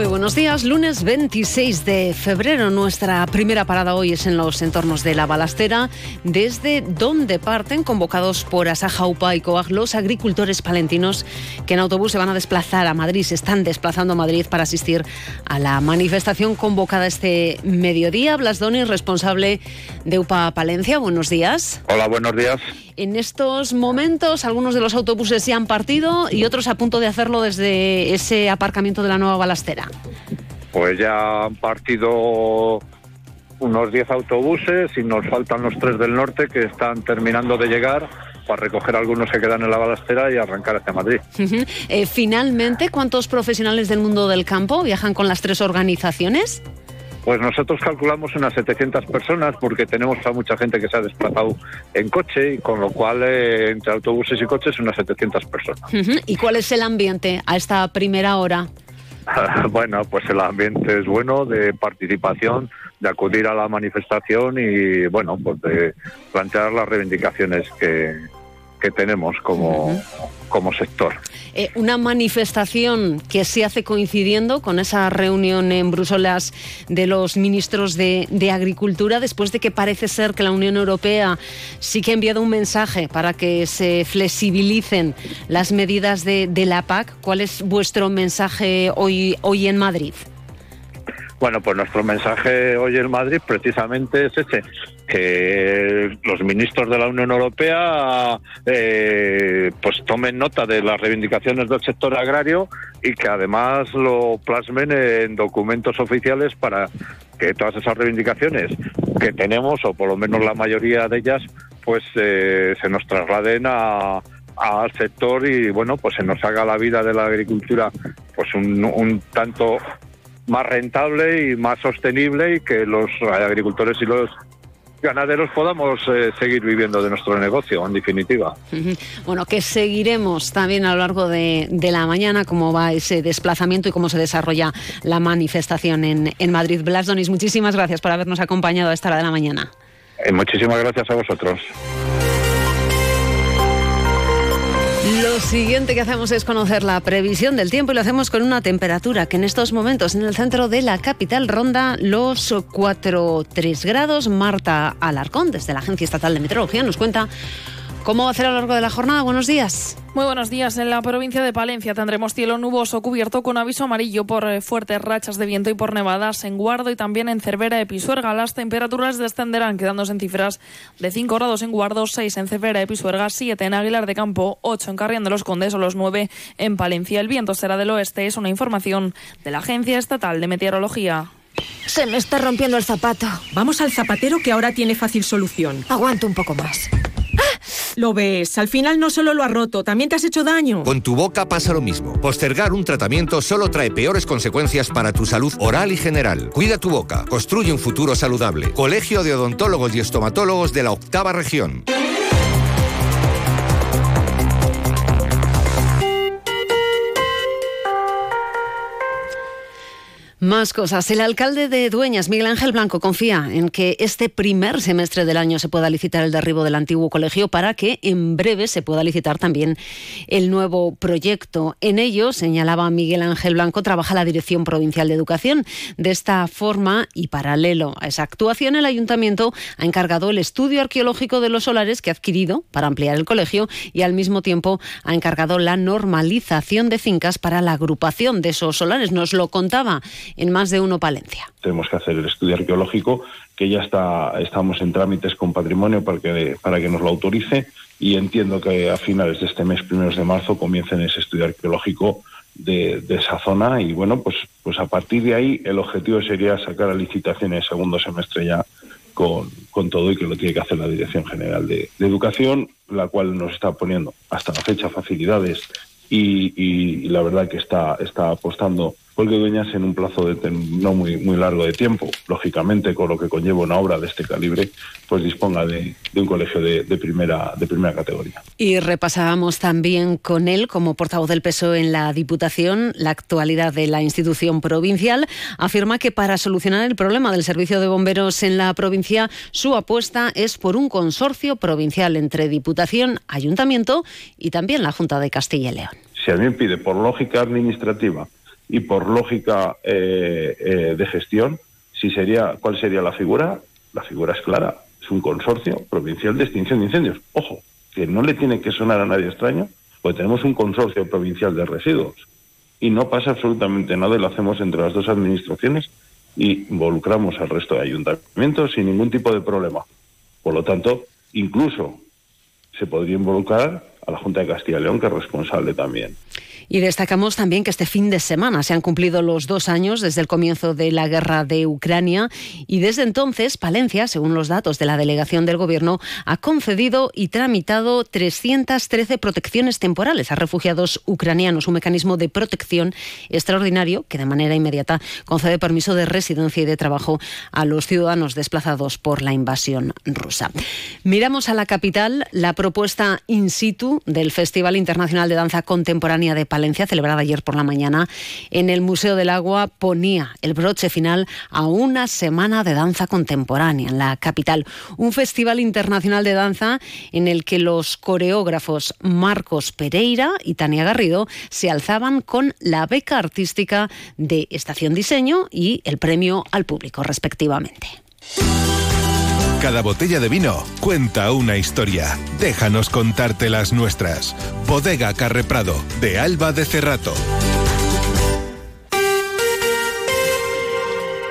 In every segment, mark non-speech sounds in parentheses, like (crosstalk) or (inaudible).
Muy buenos días, lunes 26 de febrero. Nuestra primera parada hoy es en los entornos de la balastera, desde donde parten, convocados por Asaja UPA y COAG, los agricultores palentinos que en autobús se van a desplazar a Madrid, se están desplazando a Madrid para asistir a la manifestación convocada este mediodía. Blas Doni, responsable de UPA Palencia, buenos días. Hola, buenos días. En estos momentos, algunos de los autobuses ya han partido y otros a punto de hacerlo desde ese aparcamiento de la nueva balastera. Pues ya han partido unos 10 autobuses y nos faltan los tres del norte que están terminando de llegar para recoger algunos que quedan en la balastera y arrancar hacia Madrid. Eh, finalmente, ¿cuántos profesionales del mundo del campo viajan con las tres organizaciones? Pues nosotros calculamos unas 700 personas porque tenemos a mucha gente que se ha desplazado en coche y con lo cual eh, entre autobuses y coches unas 700 personas. ¿Y cuál es el ambiente a esta primera hora? (laughs) bueno, pues el ambiente es bueno de participación, de acudir a la manifestación y bueno, pues de plantear las reivindicaciones que, que tenemos como, como sector. Eh, una manifestación que se hace coincidiendo con esa reunión en Bruselas de los ministros de, Agricultura, después de que parece ser que la Unión Europea sí que ha enviado un mensaje para que se flexibilicen las medidas de, de la PAC. ¿Cuál es vuestro mensaje hoy, hoy en Madrid? Bueno, pues nuestro mensaje hoy en Madrid precisamente es ese, que los ministros de la Unión Europea eh, pues tomen nota de las reivindicaciones del sector agrario y que además lo plasmen en documentos oficiales para que todas esas reivindicaciones que tenemos, o por lo menos la mayoría de ellas, pues eh, se nos trasladen a al sector y bueno pues se nos haga la vida de la agricultura pues un, un tanto más rentable y más sostenible y que los agricultores y los ganaderos podamos eh, seguir viviendo de nuestro negocio, en definitiva. Bueno, que seguiremos también a lo largo de, la mañana cómo va ese desplazamiento y cómo se desarrolla la manifestación en, en Madrid. Blas Donis, muchísimas gracias por habernos acompañado a esta hora de la mañana. Eh, muchísimas gracias a vosotros. Lo siguiente que hacemos es conocer la previsión del tiempo y lo hacemos con una temperatura que en estos momentos en el centro de la capital ronda los 4,3 grados. Marta Alarcón, desde la Agencia Estatal de Meteorología, nos cuenta ¿Cómo va a ser a lo largo de la jornada? Buenos días. Muy buenos días. En la provincia de Palencia tendremos cielo nuboso cubierto con aviso amarillo por eh, fuertes rachas de viento y por nevadas en Guardo y también en Cervera y Pisuerga. Las temperaturas descenderán quedándose en cifras de 5 grados en Guardo, 6 en Cervera y Pisuerga, 7 en Aguilar de Campo, 8 en Carrión de los Condes o los 9 en Palencia. El viento será del oeste. Es una información de la Agencia Estatal de Meteorología. Se me está rompiendo el zapato. Vamos al zapatero que ahora tiene fácil solución. Aguanto un poco más. Lo ves, al final no solo lo ha roto, también te has hecho daño. Con tu boca pasa lo mismo. Postergar un tratamiento solo trae peores consecuencias para tu salud oral y general. Cuida tu boca, construye un futuro saludable. Colegio de Odontólogos y Estomatólogos de la Octava Región. Más cosas. El alcalde de Dueñas, Miguel Ángel Blanco, confía en que este primer semestre del año se pueda licitar el derribo del antiguo colegio para que en breve se pueda licitar también el nuevo proyecto. En ello, señalaba Miguel Ángel Blanco, trabaja la Dirección Provincial de Educación. De esta forma y paralelo a esa actuación, el ayuntamiento ha encargado el estudio arqueológico de los solares que ha adquirido para ampliar el colegio y al mismo tiempo ha encargado la normalización de fincas para la agrupación de esos solares. Nos lo contaba en más de uno Palencia. Tenemos que hacer el estudio arqueológico, que ya está, estamos en trámites con patrimonio para que, para que nos lo autorice y entiendo que a finales de este mes, primeros de marzo, comiencen ese estudio arqueológico de, esa zona y bueno, pues, pues a partir de ahí el objetivo sería sacar a licitación en segundo semestre ya con, con, todo y que lo tiene que hacer la Dirección General de, Educación, la cual nos está poniendo hasta la fecha facilidades y, y, la verdad que está, está apostando porque Dueñas en un plazo de no muy, muy largo de tiempo, lógicamente con lo que conlleva una obra de este calibre, pues disponga de, un colegio de, primera, de primera categoría. Y repasábamos también con él, como portavoz del PSOE en la Diputación, la actualidad de la institución provincial. Afirma que para solucionar el problema del servicio de bomberos en la provincia, su apuesta es por un consorcio provincial entre Diputación, Ayuntamiento y también la Junta de Castilla y León. Si a mí me pide por lógica administrativa y por lógica eh, eh, de gestión, si sería, ¿cuál sería la figura? La figura es clara, es un consorcio provincial de extinción de incendios. Ojo, que no le tiene que sonar a nadie extraño, pues tenemos un consorcio provincial de residuos y no pasa absolutamente nada y lo hacemos entre las dos administraciones y involucramos al resto de ayuntamientos sin ningún tipo de problema. Por lo tanto, incluso se podría involucrar a la Junta de Castilla y León, que es responsable también. Y destacamos también que este fin de semana se han cumplido los dos años desde el comienzo de la guerra de Ucrania y desde entonces Palencia, según los datos de la delegación del Gobierno, ha concedido y tramitado 313 protecciones temporales a refugiados ucranianos, un mecanismo de protección extraordinario que de manera inmediata concede permiso de residencia y de trabajo a los ciudadanos desplazados por la invasión rusa. Miramos a la capital, la propuesta in situ del Festival Internacional de Danza Contemporánea de Palencia Valencia, celebrada ayer por la mañana en el Museo del Agua, ponía el broche final a una semana de danza contemporánea en la capital. Un festival internacional de danza en el que los coreógrafos Marcos Pereira y Tania Garrido se alzaban con la beca artística de Estación Diseño y el premio al público, respectivamente. Cada botella de vino cuenta una historia. Déjanos contarte las nuestras. Bodega Carreprado, de Alba de Cerrato.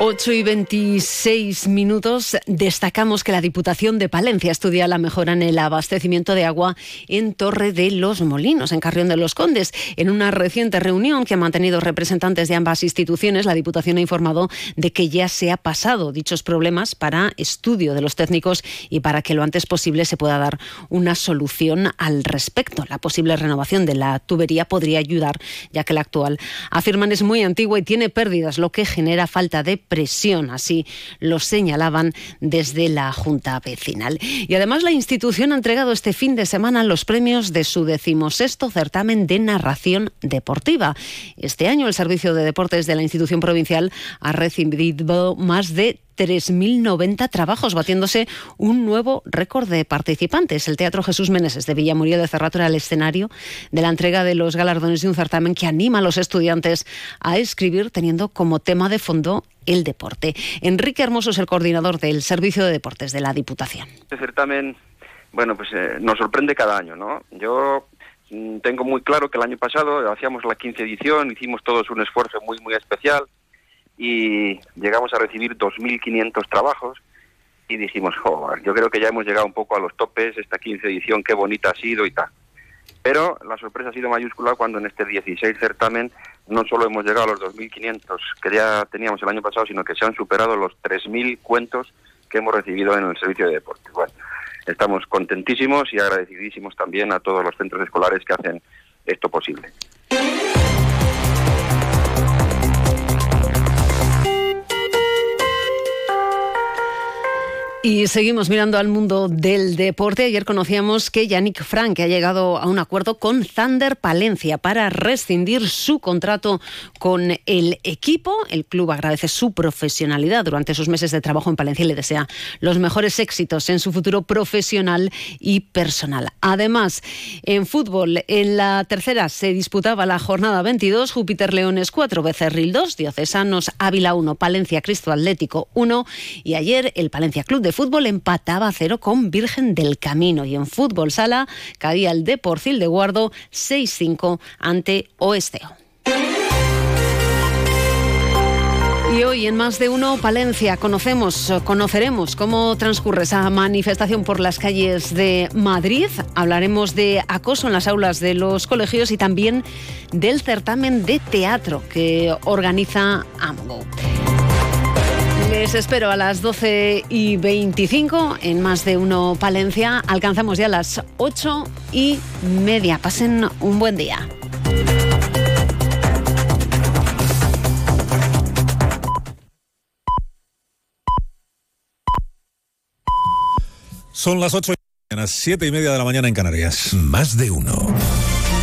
8 y 26 minutos. Destacamos que la Diputación de Palencia estudia la mejora en el abastecimiento de agua en Torre de los Molinos, en Carrión de los Condes. En una reciente reunión que han mantenido representantes de ambas instituciones, la Diputación ha informado de que ya se ha pasado dichos problemas para estudio de los técnicos y para que lo antes posible se pueda dar una solución al respecto. La posible renovación de la tubería podría ayudar, ya que la actual, afirman, es muy antigua y tiene pérdidas, lo que genera falta de presión, así lo señalaban desde la Junta Vecinal. Y además la institución ha entregado este fin de semana los premios de su decimosexto certamen de narración deportiva. Este año el Servicio de Deportes de la institución provincial ha recibido más de 3.090 trabajos, batiéndose un nuevo récord de participantes. El Teatro Jesús Meneses de Villamuriel de Cerrato era el escenario de la entrega de los galardones de un certamen que anima a los estudiantes a escribir teniendo como tema de fondo el deporte. Enrique Hermoso es el coordinador del Servicio de Deportes de la Diputación. Este certamen, bueno, pues eh, nos sorprende cada año, ¿no? Yo mm, tengo muy claro que el año pasado hacíamos la 15 edición, hicimos todos un esfuerzo muy, muy especial y llegamos a recibir 2.500 trabajos y dijimos, joder, yo creo que ya hemos llegado un poco a los topes, esta 15 edición, qué bonita ha sido y tal. Pero la sorpresa ha sido mayúscula cuando en este 16 certamen no solo hemos llegado a los 2.500 que ya teníamos el año pasado, sino que se han superado los 3.000 cuentos que hemos recibido en el servicio de deportes. Bueno, estamos contentísimos y agradecidísimos también a todos los centros escolares que hacen esto posible. Y seguimos mirando al mundo del deporte. Ayer conocíamos que Yannick Frank ha llegado a un acuerdo con Thunder Palencia para rescindir su contrato con el equipo. El club agradece su profesionalidad durante sus meses de trabajo en Palencia y le desea los mejores éxitos en su futuro profesional y personal. Además, en fútbol, en la tercera se disputaba la jornada 22, Júpiter Leones 4, Becerril 2, Diocesanos Ávila 1, Palencia Cristo Atlético 1 y ayer el Palencia Club de fútbol empataba a cero con Virgen del Camino y en fútbol sala caía el Deporcil de Guardo 6-5 ante Oesteo. Y hoy en más de uno Palencia conocemos, conoceremos cómo transcurre esa manifestación por las calles de Madrid. Hablaremos de acoso en las aulas de los colegios y también del certamen de teatro que organiza AMGO. Les espero a las 12 y 25 en más de uno Palencia. Alcanzamos ya las 8 y media. Pasen un buen día. Son las 8 y media, 7 y media de la mañana en Canarias. Más de uno.